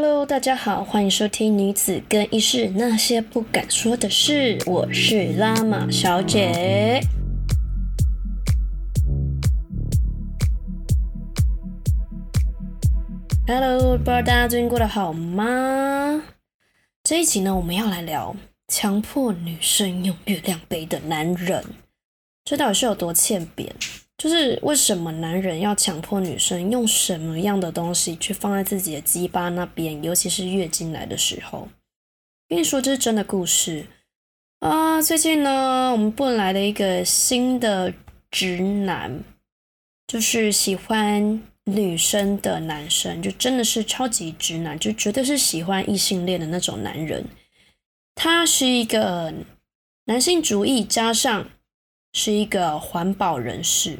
Hello，大家好，欢迎收听《女子更衣室那些不敢说的事》，我是拉玛小姐。Hello，不知道大家最近过得好吗？这一集呢，我们要来聊强迫女生用月亮杯的男人，这到底是有多欠扁？就是为什么男人要强迫女生用什么样的东西去放在自己的鸡巴那边，尤其是月经来的时候？跟你说，这是真的故事啊！最近呢，我们部来了一个新的直男，就是喜欢女生的男生，就真的是超级直男，就绝对是喜欢异性恋的那种男人。他是一个男性主义，加上是一个环保人士。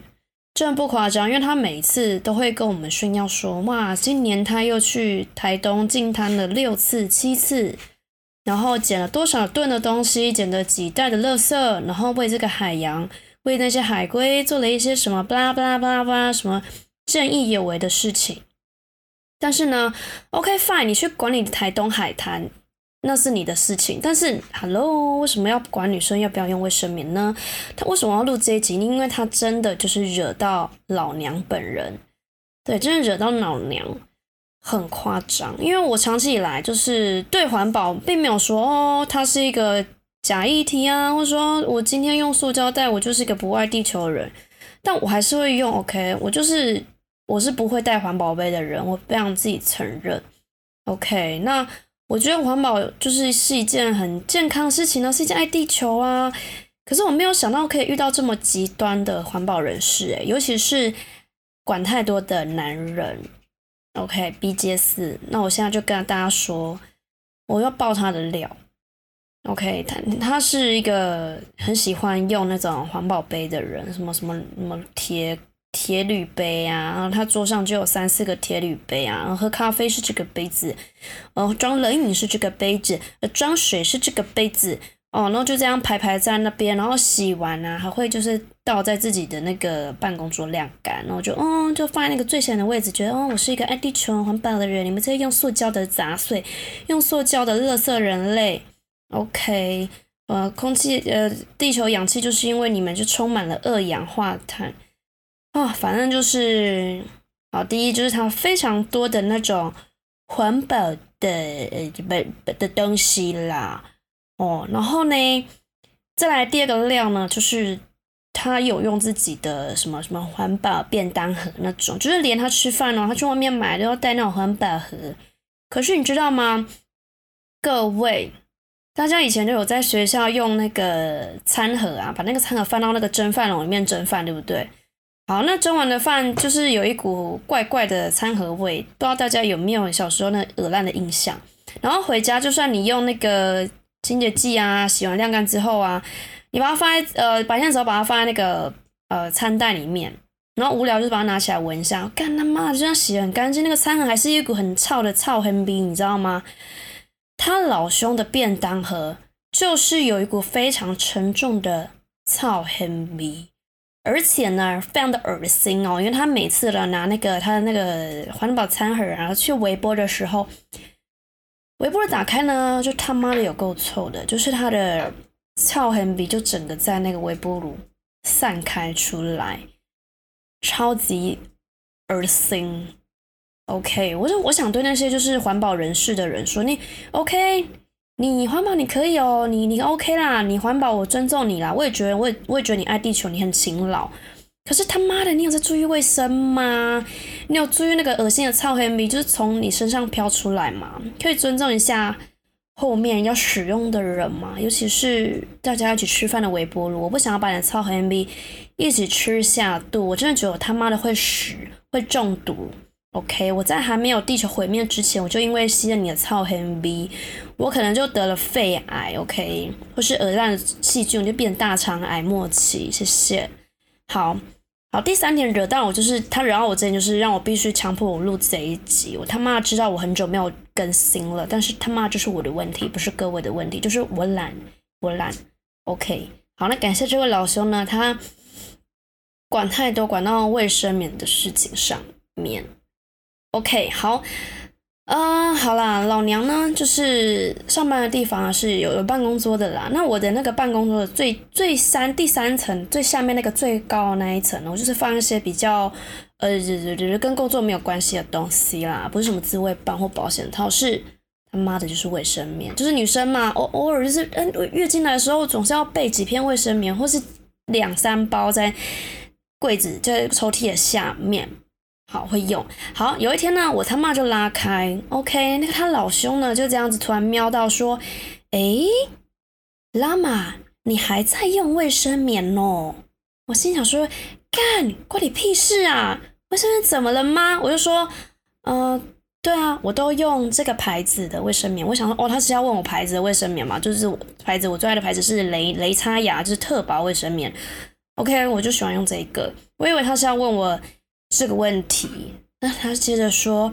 这不夸张，因为他每次都会跟我们炫耀说：“哇，今年他又去台东进滩了六次、七次，然后捡了多少吨的东西，捡了几袋的垃圾，然后为这个海洋、为那些海龟做了一些什么巴拉巴拉巴拉巴拉什么正义有为的事情。”但是呢，OK fine，你去管理台东海滩。那是你的事情，但是，Hello，为什么要管女生要不要用卫生棉呢？他为什么要录这一集？因为他真的就是惹到老娘本人，对，真的惹到老娘，很夸张。因为我长期以来就是对环保并没有说哦，它是一个假议题啊，或者说我今天用塑胶袋，我就是一个不爱地球的人，但我还是会用。OK，我就是我是不会带环保杯的人，我非常自己承认。OK，那。我觉得环保就是是一件很健康的事情呢，是一件爱地球啊。可是我没有想到可以遇到这么极端的环保人士，诶，尤其是管太多的男人。OK，B J 四，那我现在就跟大家说，我要爆他的料。OK，他他是一个很喜欢用那种环保杯的人，什么什么什么铁。铁铝杯啊，然后他桌上就有三四个铁铝杯啊，然后喝咖啡是这个杯子，呃，装冷饮是这个杯子，呃，装水是这个杯子，哦，然后就这样排排在那边，然后洗完啊，还会就是倒在自己的那个办公桌晾干，然后就哦，就放在那个最显的位置，觉得哦，我是一个爱地球环保的人，你们这些用塑胶的杂碎，用塑胶的垃圾人类，OK，呃，空气呃，地球氧气就是因为你们就充满了二氧化碳。啊，反正就是，好，第一就是它非常多的那种环保的呃不的东西啦，哦，然后呢，再来第二个料呢，就是他有用自己的什么什么环保便当盒那种，就是连他吃饭哦，他去外面买都要带那种环保盒。可是你知道吗，各位，大家以前都有在学校用那个餐盒啊，把那个餐盒放到那个蒸饭笼里面蒸饭，对不对？好，那蒸完的饭就是有一股怪怪的餐盒味，不知道大家有没有小时候那恶烂的印象？然后回家，就算你用那个清洁剂啊，洗完晾干之后啊，你把它放在呃白天的时候把它放在那个呃餐袋里面，然后无聊就把它拿起来闻一下，干他妈就算洗得很干净，那个餐盒还是一股很臭的臭黑逼，你知道吗？他老兄的便当盒就是有一股非常沉重的臭黑逼。而且呢，非常的恶心哦，因为他每次呢拿那个他的那个环保餐盒，然后去微波的时候，微波打开呢，就他妈的有够臭的，就是他的臭痕比就整个在那个微波炉散开出来，超级恶心。OK，我就我想对那些就是环保人士的人说，你 OK。你环保你可以哦，你你 OK 啦，你环保我尊重你啦，我也觉得我也我也觉得你爱地球，你很勤劳。可是他妈的，你有在注意卫生吗？你有注意那个恶心的臭黑米就是从你身上飘出来吗？可以尊重一下后面要使用的人吗？尤其是大家一起吃饭的微波炉，我不想要把你的臭黑米一起吃下肚，我真的觉得我他妈的会死，会中毒。OK，我在还没有地球毁灭之前，我就因为吸了你的超黑 B，我可能就得了肺癌，OK，或是耳烂的细菌，就变大肠癌末期。谢谢。好，好，第三点惹到我就是他惹到我，这就是让我必须强迫我录这一集。我他妈知道我很久没有更新了，但是他妈就是我的问题，不是各位的问题，就是我懒，我懒。OK，好，那感谢这位老兄呢，他管太多，管到卫生棉的事情上面。OK，好，嗯，好啦，老娘呢，就是上班的地方是有有办公桌的啦。那我的那个办公桌的最最三第三层最下面那个最高那一层，我就是放一些比较呃跟工作没有关系的东西啦，不是什么自慰棒或保险套，是他妈的就是卫生棉，就是女生嘛，偶偶尔就是嗯月经来的时候总是要备几片卫生棉，或是两三包在柜子在抽屉的下面。好会用，好有一天呢，我他妈就拉开，OK，那个他老兄呢就这样子突然瞄到说，诶，拉玛，你还在用卫生棉哦？我心想说，干，关你屁事啊？卫生棉怎么了吗？我就说，呃，对啊，我都用这个牌子的卫生棉。我想说，哦，他是要问我牌子的卫生棉嘛？就是牌子，我最爱的牌子是雷雷擦牙，就是特薄卫生棉。OK，我就喜欢用这个。我以为他是要问我。这个问题，那他接着说：“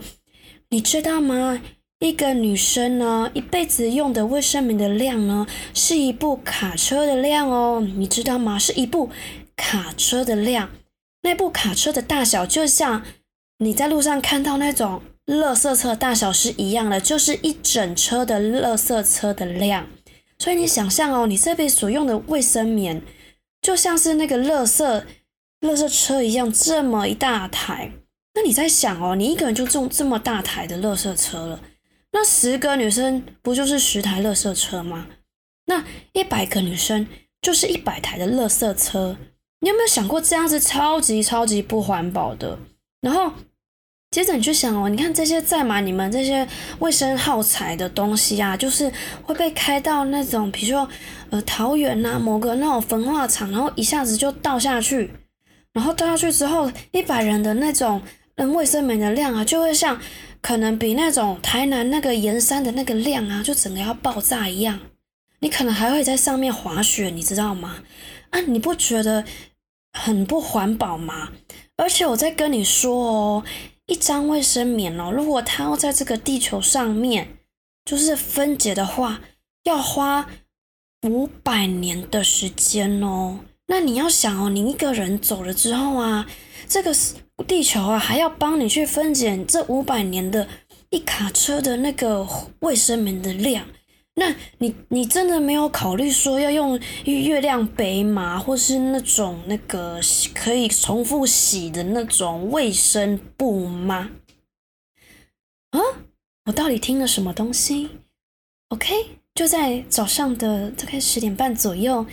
你知道吗？一个女生呢，一辈子用的卫生棉的量呢，是一部卡车的量哦。你知道吗？是一部卡车的量。那部卡车的大小，就像你在路上看到那种垃圾车大小是一样的，就是一整车的垃圾车的量。所以你想象哦，你这辈子所用的卫生棉，就像是那个垃圾。”垃圾车一样这么一大台，那你在想哦，你一个人就中这么大台的垃圾车了，那十个女生不就是十台垃圾车吗？那一百个女生就是一百台的垃圾车，你有没有想过这样子超级超级不环保的？然后接着你去想哦，你看这些载满你们这些卫生耗材的东西啊，就是会被开到那种，比如说呃桃园呐某个那种焚化厂，然后一下子就倒下去。然后倒下去之后，一百人的那种嗯卫生棉的量啊，就会像可能比那种台南那个盐山的那个量啊，就整个要爆炸一样。你可能还会在上面滑雪，你知道吗？啊，你不觉得很不环保吗？而且我在跟你说哦，一张卫生棉哦，如果它要在这个地球上面就是分解的话，要花五百年的时间哦。那你要想哦，你一个人走了之后啊，这个地球啊还要帮你去分解这五百年的一卡车的那个卫生棉的量。那你你真的没有考虑说要用月亮杯吗？或是那种那个可以重复洗的那种卫生布吗？啊，我到底听了什么东西？OK，就在早上的大概十点半左右。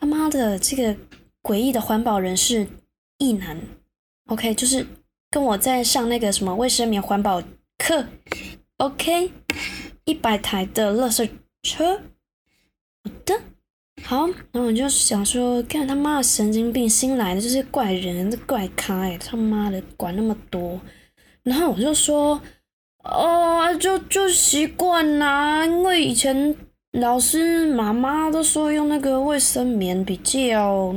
他妈的，这个诡异的环保人士一男，OK，就是跟我在上那个什么卫生棉环保课，OK，一百台的垃圾车，好的，好，然后我就想说，看他妈的神经病，新来的就是怪人，怪咖，他妈的管那么多，然后我就说，哦，就就习惯啦，因为以前。老师、妈妈都说用那个卫生棉比较，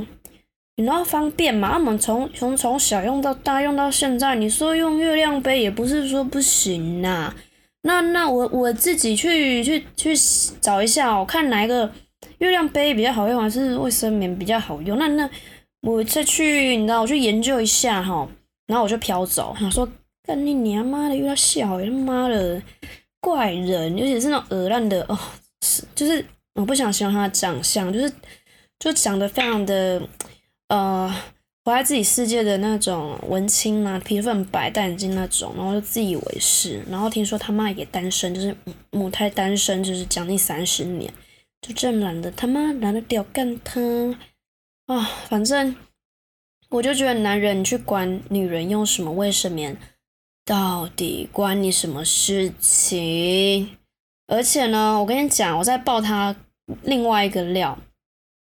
你知道方便嘛？我们从从从小用到大，用到现在，你说用月亮杯也不是说不行呐。那那我我自己去去去找一下，我看哪一个月亮杯比较好用，还是卫生棉比较好用？那那我再去，你知道，我去研究一下哈。然后我就飘走，想说，干你娘妈的，又要笑，他妈的怪人，尤其是那种鹅烂的哦。就是我不想形容他的长相，就是就长得非常的呃活在自己世界的那种文青啊，皮肤很白，戴眼镜那种，然后就自以为是，然后听说他妈也单身，就是母胎单身，就是将近三十年，就这懒得他妈懒得屌干他啊！反正我就觉得男人去管女人用什么卫生棉，到底关你什么事情？而且呢，我跟你讲，我在爆他另外一个料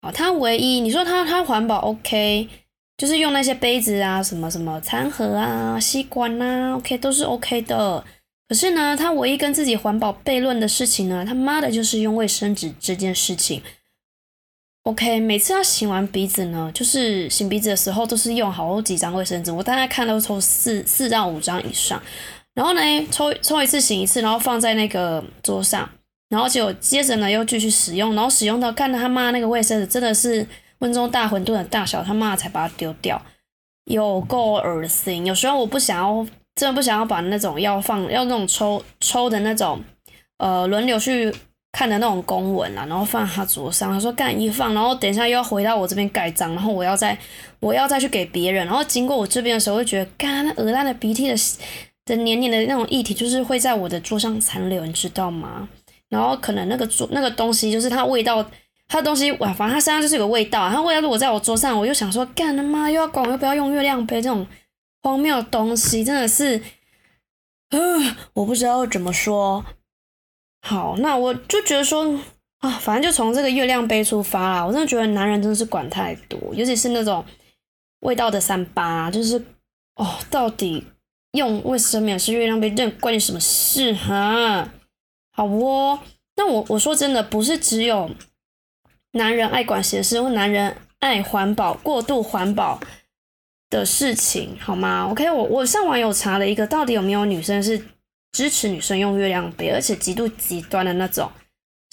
啊，他唯一你说他他环保 OK，就是用那些杯子啊，什么什么餐盒啊、吸管啊，OK 都是 OK 的。可是呢，他唯一跟自己环保悖论的事情呢，他妈的就是用卫生纸这件事情。OK，每次他擤完鼻子呢，就是擤鼻子的时候都是用好几张卫生纸，我大概看到抽四四到五张以上。然后呢，抽抽一次醒一次，然后放在那个桌上，然后就接着呢又继续使用，然后使用到看到他妈那个卫生纸真的是温中大馄饨的大小，他妈才把它丢掉，有够恶心。有时候我不想要真的不想要把那种要放要那种抽抽的那种，呃，轮流去看的那种公文啊，然后放他桌上。他说干一放，然后等一下又要回到我这边盖章，然后我要再我要再去给别人，然后经过我这边的时候，会觉得干那鹅蛋的鼻涕的的黏黏的那种液体，就是会在我的桌上残留，你知道吗？然后可能那个桌那个东西就是它味道。它的东西哇，反正它身上就是有个味道。他味道如果在我桌上，我又想说，干他妈又要管我又不要用月亮杯这种荒谬的东西，真的是，呃，我不知道怎么说。好，那我就觉得说啊，反正就从这个月亮杯出发啦。我真的觉得男人真的是管太多，尤其是那种味道的三八，就是哦，到底用卫生棉是月亮杯，这关你什么事哈？好哦，那我我说真的，不是只有。男人爱管闲事，或男人爱环保、过度环保的事情，好吗？OK，我我上网有查了一个，到底有没有女生是支持女生用月亮杯，而且极度极端的那种？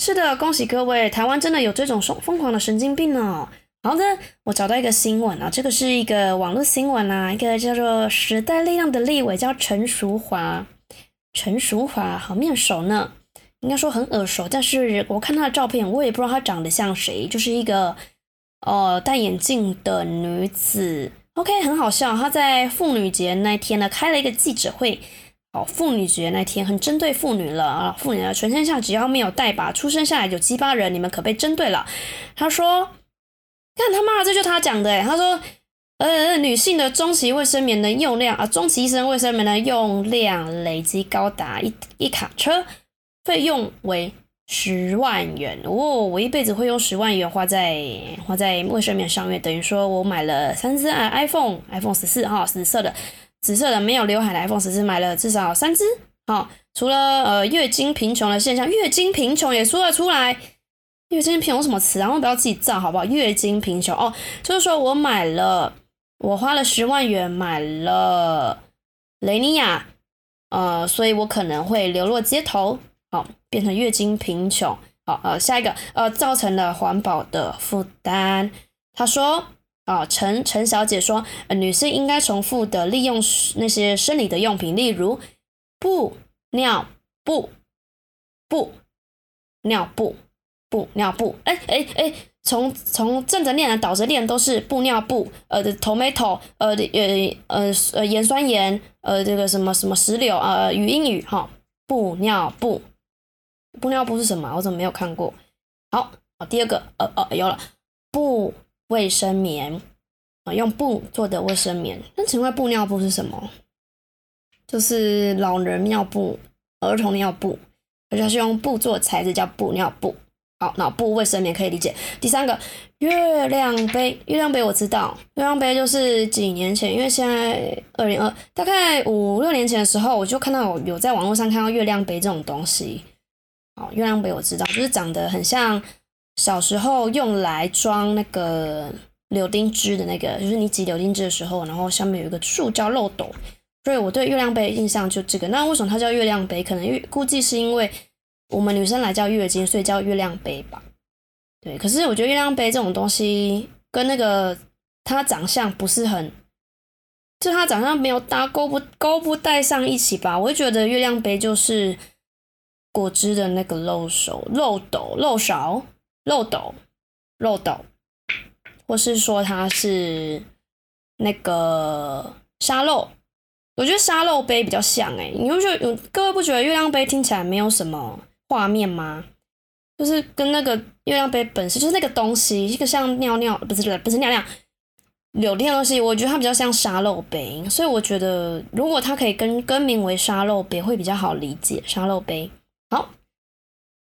是的，恭喜各位，台湾真的有这种疯疯狂的神经病哦。好的，我找到一个新闻啊，这个是一个网络新闻啊，一个叫做时代力量的立委叫陈淑华，陈淑华好面熟呢。应该说很耳熟，但是我看她的照片，我也不知道她长得像谁，就是一个呃戴眼镜的女子。OK，很好笑。她在妇女节那天呢开了一个记者会。哦，妇女节那天很针对妇女了啊！妇女啊，全天下只要没有带把出生下来有鸡巴人，你们可被针对了。她说：“看他妈，这就他讲的诶他说：“呃，女性的中期卫生棉的用量啊，中期医生卫生棉的用量累积高达一一卡车。”费用为十万元。哦，我一辈子会用十万元花在花在卫生棉上面，等于说我买了三只 iPhone，iPhone 十四哈，紫色的，紫色的没有刘海的 iPhone 十四买了至少三只，好，除了呃月经贫穷的现象，月经贫穷也说了出来，月经贫穷什么词然后不要自己造好不好？月经贫穷哦，就是说我买了，我花了十万元买了雷尼亚，呃，所以我可能会流落街头。好，变成月经贫穷。好，呃，下一个，呃，造成了环保的负担。他说，啊，陈陈小姐说，呃，女性应该重复的利用那些生理的用品，例如布、尿布、布、尿布、布、尿布。哎哎哎，从从正着念的倒着念都是布尿布。呃，tomato，呃呃呃呃盐酸盐，呃这个什么什么石榴，呃语音语哈，布尿布。布尿布是什么？我怎么没有看过？好，好，第二个，呃呃，有了，布卫生棉啊，用布做的卫生棉。那请问布尿布是什么？就是老人尿布、儿童尿布，而且是用布做材质，叫布尿布。好，脑部卫生棉可以理解。第三个，月亮杯，月亮杯我知道，月亮杯就是几年前，因为现在二零二，大概五六年前的时候，我就看到有有在网络上看到月亮杯这种东西。哦，月亮杯我知道，就是长得很像小时候用来装那个柳丁汁的那个，就是你挤柳丁汁的时候，然后下面有一个塑胶漏斗，所以我对月亮杯印象就这个。那为什么它叫月亮杯？可能月估计是因为我们女生来叫月经，所以叫月亮杯吧。对，可是我觉得月亮杯这种东西跟那个它长相不是很，就它长相没有搭勾不勾不带上一起吧。我就觉得月亮杯就是。果汁的那个漏手、漏斗、漏勺、漏斗、漏斗，或是说它是那个沙漏，我觉得沙漏杯比较像哎，你不觉得有？各位不觉得月亮杯听起来没有什么画面吗？就是跟那个月亮杯本身就是那个东西，一个像尿尿，不是不是尿尿，柳丁的东西，我觉得它比较像沙漏杯，所以我觉得如果它可以更更名为沙漏杯，会比较好理解沙漏杯。好，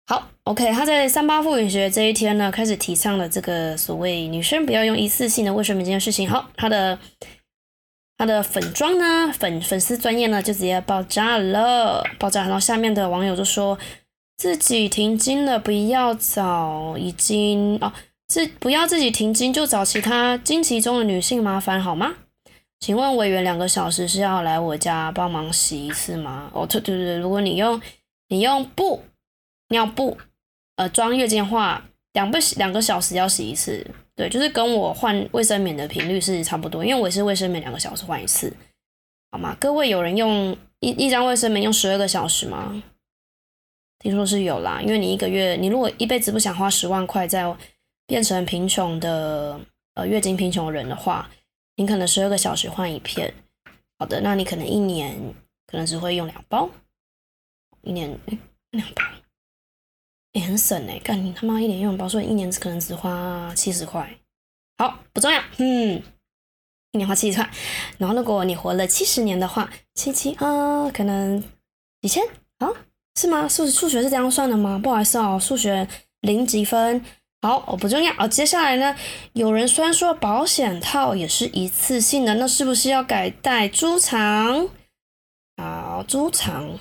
好，OK。他在三八妇女节这一天呢，开始提倡了这个所谓女生不要用一次性的卫生棉这件事情。好，他的他的粉妆呢，粉粉丝专业呢就直接爆炸了，爆炸。然后下面的网友就说自己停经了，不要找已经哦，自不要自己停经就找其他经期中的女性麻烦好吗？请问委员两个小时是要来我家帮忙洗一次吗？哦，对对对，如果你用。你用布尿布，呃，装月经的话，两不两个小时要洗一次，对，就是跟我换卫生棉的频率是差不多，因为我是卫生棉两个小时换一次。好吗？各位有人用一一张卫生棉用十二个小时吗？听说是有啦，因为你一个月，你如果一辈子不想花十万块在变成贫穷的呃月经贫穷人的话，你可能十二个小时换一片。好的，那你可能一年可能只会用两包，一年两包，也很省哎！干你他妈一年用两包，所以一年可能只花七十块。好，不重要，嗯，一年花七十块。然后如果你活了七十年的话，七七啊，可能几千啊。是吗？数数学是这样算的吗？不好意思哦，数学零几分。好，我不重要。哦，接下来呢？有人虽然说保险套也是一次性的，那是不是要改戴猪肠？好，猪肠，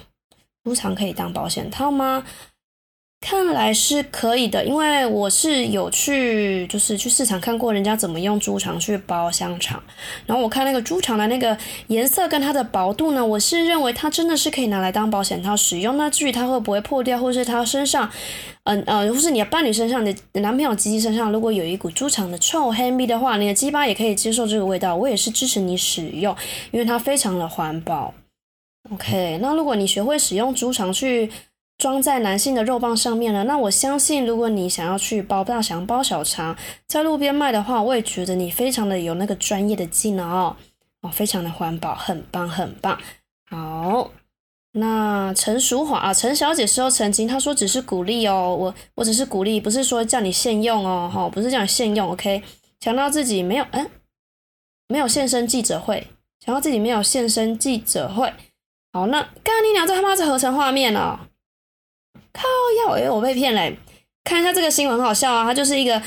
猪肠可以当保险套吗？看来是可以的，因为我是有去，就是去市场看过人家怎么用猪肠去包香肠，然后我看那个猪肠的那个颜色跟它的薄度呢，我是认为它真的是可以拿来当保险套使用。那至于它会不会破掉，或是它身上，嗯呃，或是你的伴侣身上、的男朋友鸡鸡身上，如果有一股猪肠的臭黑味的话，你的鸡巴也可以接受这个味道，我也是支持你使用，因为它非常的环保。OK，那如果你学会使用猪肠去。装在男性的肉棒上面了。那我相信，如果你想要去包大肠、包小肠，在路边卖的话，我也觉得你非常的有那个专业的技能哦，哦，非常的环保，很棒，很棒。好，那陈淑华啊，陈小姐事后澄清，她说只是鼓励哦，我我只是鼓励，不是说叫你现用哦，哈，不是叫你现用，OK？强调自己没有，哎，没有现身记者会，强调自己没有现身记者会。好，那刚你俩这他妈是合成画面哦。靠要哎，我被骗嘞！看一下这个新闻好笑啊，它就是一个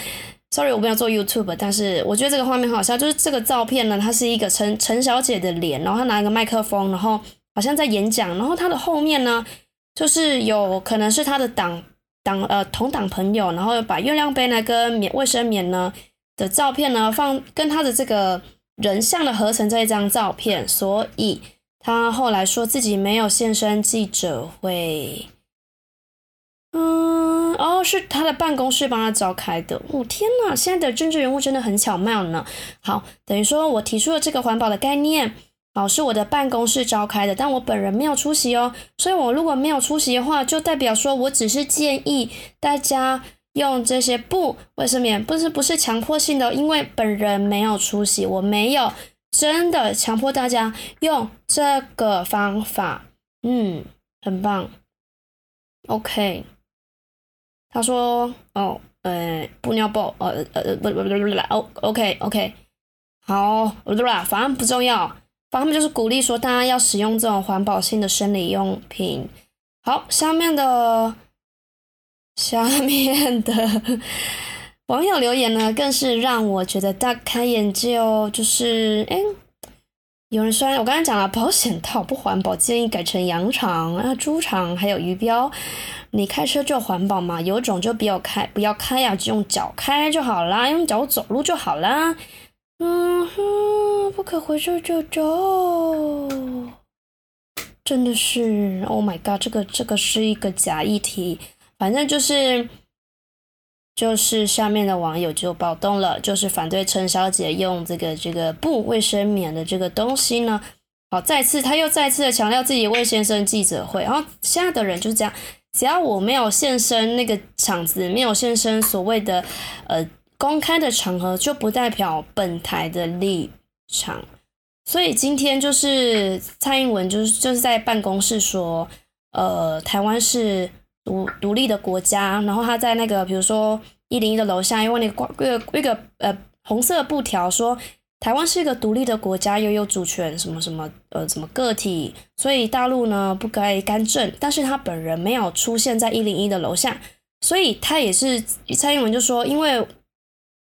，sorry 我不想做 YouTube，但是我觉得这个画面很好笑，就是这个照片呢，它是一个陈陈小姐的脸，然后她拿一个麦克风，然后好像在演讲，然后她的后面呢，就是有可能是她的党党呃同党朋友，然后把月亮杯呢跟棉卫生棉呢的照片呢放跟她的这个人像的合成在一张照片，所以她后来说自己没有现身记者会。嗯，哦，是他的办公室帮他召开的。哦，天呐，现在的政治人物真的很巧妙呢。好，等于说我提出了这个环保的概念，哦，是我的办公室召开的，但我本人没有出席哦。所以，我如果没有出席的话，就代表说我只是建议大家用这些布卫生棉，不是不是强迫性的，因为本人没有出席，我没有真的强迫大家用这个方法。嗯，很棒。OK。他说：“哦，呃，布尿布，呃呃不不不不不，O OK OK，好，不啦，反正不重要，反正就是鼓励说大家要使用这种环保性的生理用品。好，下面的下面的网友留言呢，更是让我觉得大开眼界哦，就是哎，有人说，我刚才讲了保险套不环保，建议改成羊肠啊、猪肠，还有鱼标。”你开车就环保嘛，有种就不要开，不要开呀，就用脚开就好啦，用脚走路就好啦。嗯哼，不可回收就走，真的是，Oh my god，这个这个是一个假议题，反正就是就是下面的网友就暴动了，就是反对陈小姐用这个这个布卫生棉的这个东西呢。好，再次他又再次的强调自己为先生记者会，然后现在的人就是这样。只要我没有现身那个场子，没有现身所谓的呃公开的场合，就不代表本台的立场。所以今天就是蔡英文就是就是在办公室说，呃，台湾是独独立的国家，然后他在那个比如说一零一的楼下，因为那个挂那个那个呃红色布条说。台湾是一个独立的国家，又有主权，什么什么，呃，什么个体，所以大陆呢不该干政。但是他本人没有出现在一零一的楼下，所以他也是蔡英文就说，因为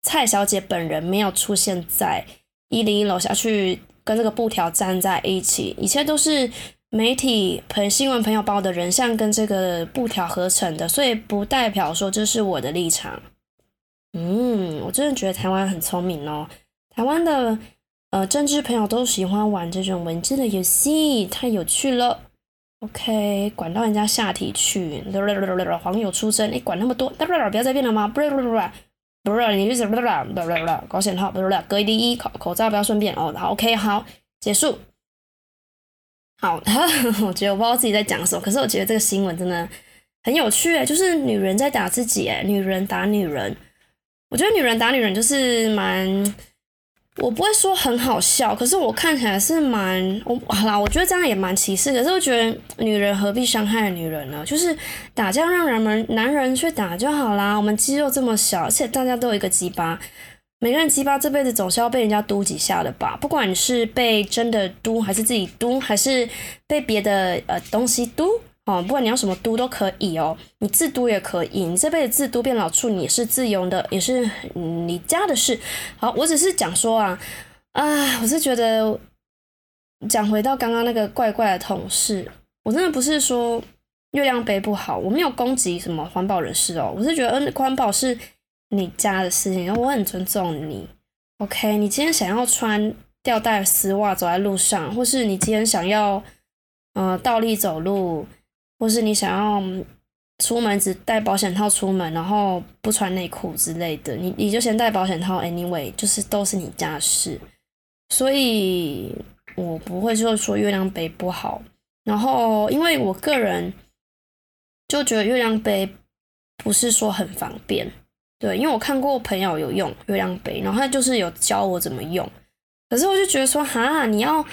蔡小姐本人没有出现在一零一楼下去跟这个布条站在一起，一切都是媒体朋新闻朋友把我的人像跟这个布条合成的，所以不代表说这是我的立场。嗯，我真的觉得台湾很聪明哦。台湾的呃政治朋友都喜欢玩这种文字的游戏，太有趣了。OK，管到人家下体去，黄友出征，你管那么多，不要再变了吗？不是不不不，你就是不是不不是，高险套不是隔离第一口口罩不要顺便哦。好，OK，好，结束。好，我觉得我不知道自己在讲什么，可是我觉得这个新闻真的很有趣诶，就是女人在打自己诶，女人打女人，我觉得女人打女人就是蛮。我不会说很好笑，可是我看起来是蛮我好啦，我觉得这样也蛮歧视。可是我觉得女人何必伤害女人呢？就是打架让人们男人去打就好啦。我们肌肉这么小，而且大家都有一个鸡巴，每个人鸡巴这辈子总是要被人家嘟几下的吧？不管你是被真的嘟，还是自己嘟，还是被别的呃东西嘟。哦，不管你要什么都都可以哦，你自都也可以，你这辈子自都变老处，你是自由的，也是你家的事。好，我只是讲说啊，啊，我是觉得讲回到刚刚那个怪怪的同事，我真的不是说月亮杯不好，我没有攻击什么环保人士哦，我是觉得嗯，环保是你家的事情，我很尊重你。OK，你今天想要穿吊带丝袜走在路上，或是你今天想要呃倒立走路。或是你想要出门只带保险套出门，然后不穿内裤之类的，你你就先带保险套。Anyway，就是都是你家事，所以我不会就说月亮杯不好。然后，因为我个人就觉得月亮杯不是说很方便，对，因为我看过朋友有用月亮杯，然后他就是有教我怎么用，可是我就觉得说，哈，你要。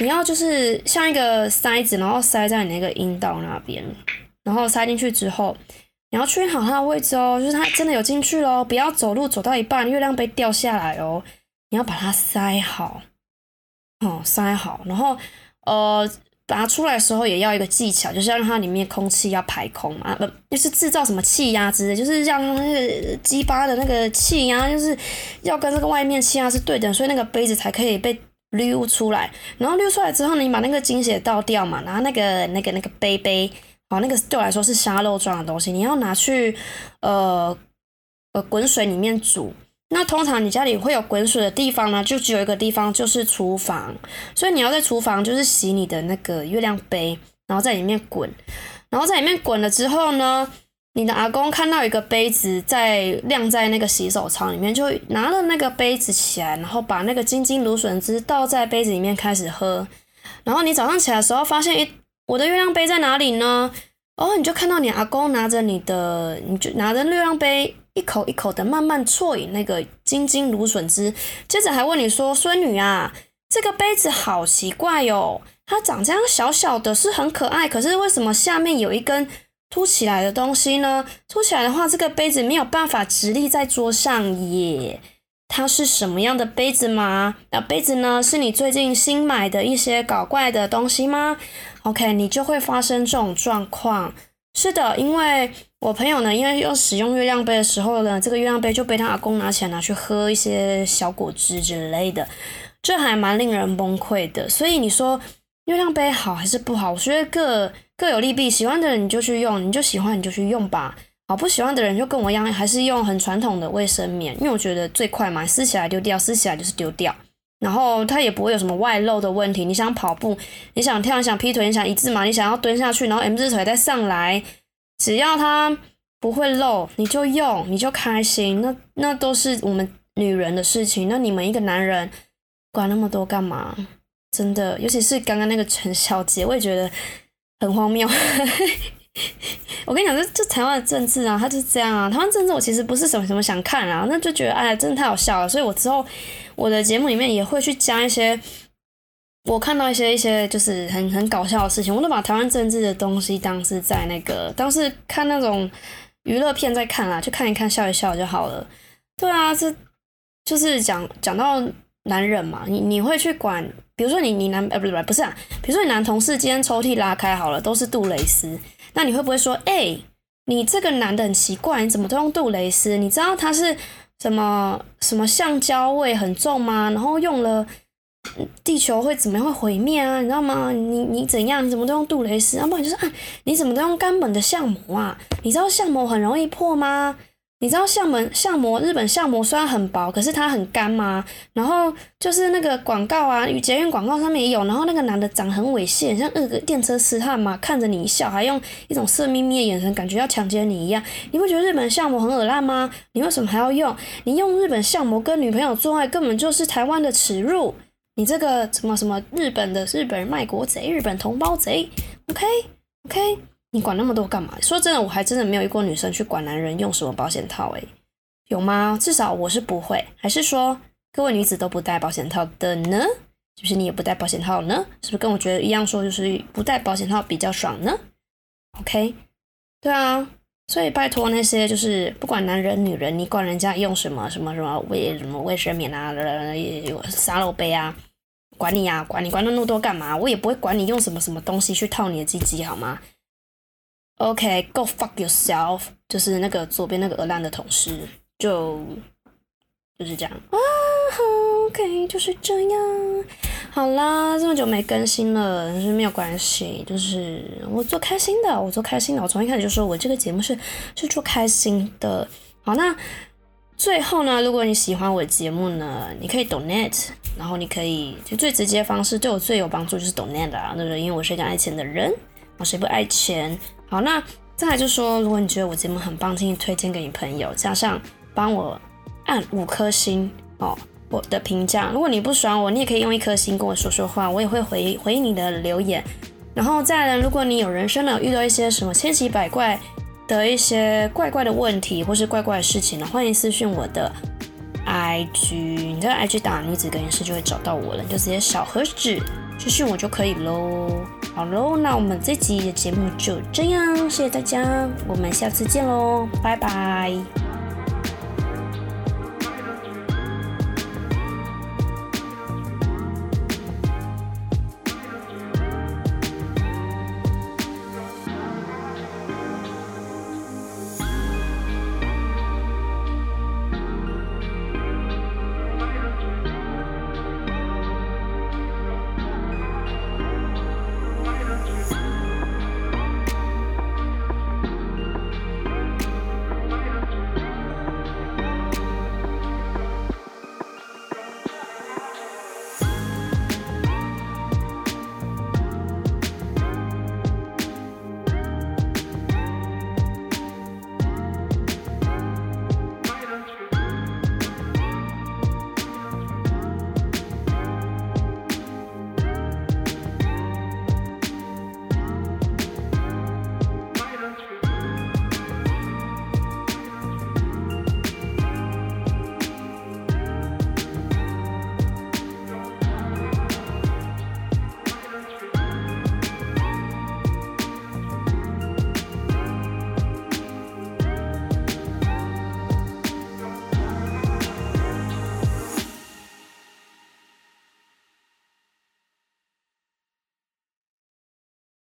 你要就是像一个塞子，然后塞在你那个阴道那边，然后塞进去之后，你要确认好它的位置哦，就是它真的有进去喽，不要走路走到一半，月亮杯掉下来哦，你要把它塞好，哦，塞好，然后呃，把它出来的时候也要一个技巧，就是要让它里面空气要排空嘛，不，就是制造什么气压之类，就是让那个鸡巴的那个气压，就是要跟这个外面气压是对等，所以那个杯子才可以被。溜出来，然后溜出来之后，你把那个精血倒掉嘛，然后那个那个那个杯杯，哦，那个对我来说是沙漏状的东西，你要拿去呃呃滚水里面煮。那通常你家里会有滚水的地方呢，就只有一个地方，就是厨房。所以你要在厨房就是洗你的那个月亮杯，然后在里面滚，然后在里面滚了之后呢。你的阿公看到一个杯子在晾在那个洗手槽里面，就拿了那个杯子起来，然后把那个金金芦笋汁倒在杯子里面开始喝。然后你早上起来的时候发现，诶，我的月亮杯在哪里呢？哦，你就看到你阿公拿着你的，你就拿着月亮杯一口一口的慢慢啜饮那个金金芦笋汁，接着还问你说：“孙女啊，这个杯子好奇怪哟，它长这样小小的，是很可爱，可是为什么下面有一根？”凸起来的东西呢？凸起来的话，这个杯子没有办法直立在桌上耶。它是什么样的杯子吗？那杯子呢？是你最近新买的一些搞怪的东西吗？OK，你就会发生这种状况。是的，因为我朋友呢，因为要使用月亮杯的时候呢，这个月亮杯就被他阿公拿起来拿去喝一些小果汁之类的，这还蛮令人崩溃的。所以你说月亮杯好还是不好？我觉得各。各有利弊，喜欢的人你就去用，你就喜欢你就去用吧。好，不喜欢的人就跟我一样，还是用很传统的卫生棉，因为我觉得最快嘛，撕起来丢掉，撕起来就是丢掉。然后它也不会有什么外露的问题。你想跑步，你想跳，你想劈腿，你想一字马，你想要蹲下去，然后 M 字腿再上来，只要它不会漏，你就用，你就开心。那那都是我们女人的事情。那你们一个男人管那么多干嘛？真的，尤其是刚刚那个陈小姐，我也觉得。很荒谬，我跟你讲，这这台湾的政治啊，它就是这样啊。台湾政治我其实不是什么什么想看啊，那就觉得哎，真的太好笑了。所以我之后我的节目里面也会去加一些，我看到一些一些就是很很搞笑的事情，我都把台湾政治的东西当是在那个当是看那种娱乐片在看啦，就看一看笑一笑就好了。对啊，这就是讲讲到。男人嘛，你你会去管？比如说你你男呃不是不不是啊，比如说你男同事今天抽屉拉开好了，都是杜蕾斯，那你会不会说，哎，你这个男的很奇怪，你怎么都用杜蕾斯？你知道他是什么什么橡胶味很重吗？然后用了地球会怎么样会毁灭啊？你知道吗？你你怎样？你怎么都用杜蕾斯？要不然就是啊，你怎么都用干本的橡膜啊？你知道橡膜很容易破吗？你知道橡膜橡膜日本橡膜虽然很薄，可是它很干吗？然后就是那个广告啊，与捷运广告上面也有。然后那个男的长很猥亵，像那个电车痴汉嘛，看着你一笑，还用一种色眯眯的眼神，感觉要强奸你一样。你会觉得日本橡膜很恶烂吗？你为什么还要用？你用日本橡膜跟女朋友做爱，根本就是台湾的耻辱。你这个什么什么日本的日本卖国贼，日本同胞贼，OK OK，你管那么多干嘛？说真的，我还真的没有遇过女生去管男人用什么保险套，诶，有吗？至少我是不会，还是说各位女子都不戴保险套的呢？是不是你也不戴保险套呢？是不是跟我觉得一样，说就是不戴保险套比较爽呢？OK，对啊。所以拜托那些就是不管男人女人，你管人家用什么什么什么卫什么卫生棉啊、沙漏杯啊，管你呀，管你管那么多干嘛？我也不会管你用什么什么东西去套你的鸡鸡好吗？OK，go fuck yourself，就是那个左边那个鹅烂的同事，就就是这样啊。OK，就是这样。好啦，这么久没更新了，但是没有关系，就是我做开心的，我做开心的。我从一开始就说我这个节目是是做开心的。好，那最后呢，如果你喜欢我的节目呢，你可以 donate，然后你可以就最直接方式对我最有帮助就是 donate 啦，对不对？因为我是一个爱钱的人，我谁不爱钱？好，那再来就说，如果你觉得我节目很棒，请你推荐给你朋友，加上帮我按五颗星哦。我的评价，如果你不爽我，你也可以用一颗星跟我说说话，我也会回回应你的留言。然后再来，如果你有人生呢遇到一些什么千奇百怪的一些怪怪的问题，或是怪怪的事情呢，欢迎私讯我的 IG，你在 IG 打女子更衣室就会找到我了，你就直接小盒子私信我就可以喽。好喽，那我们这集的节目就这样，谢谢大家，我们下次见喽，拜拜。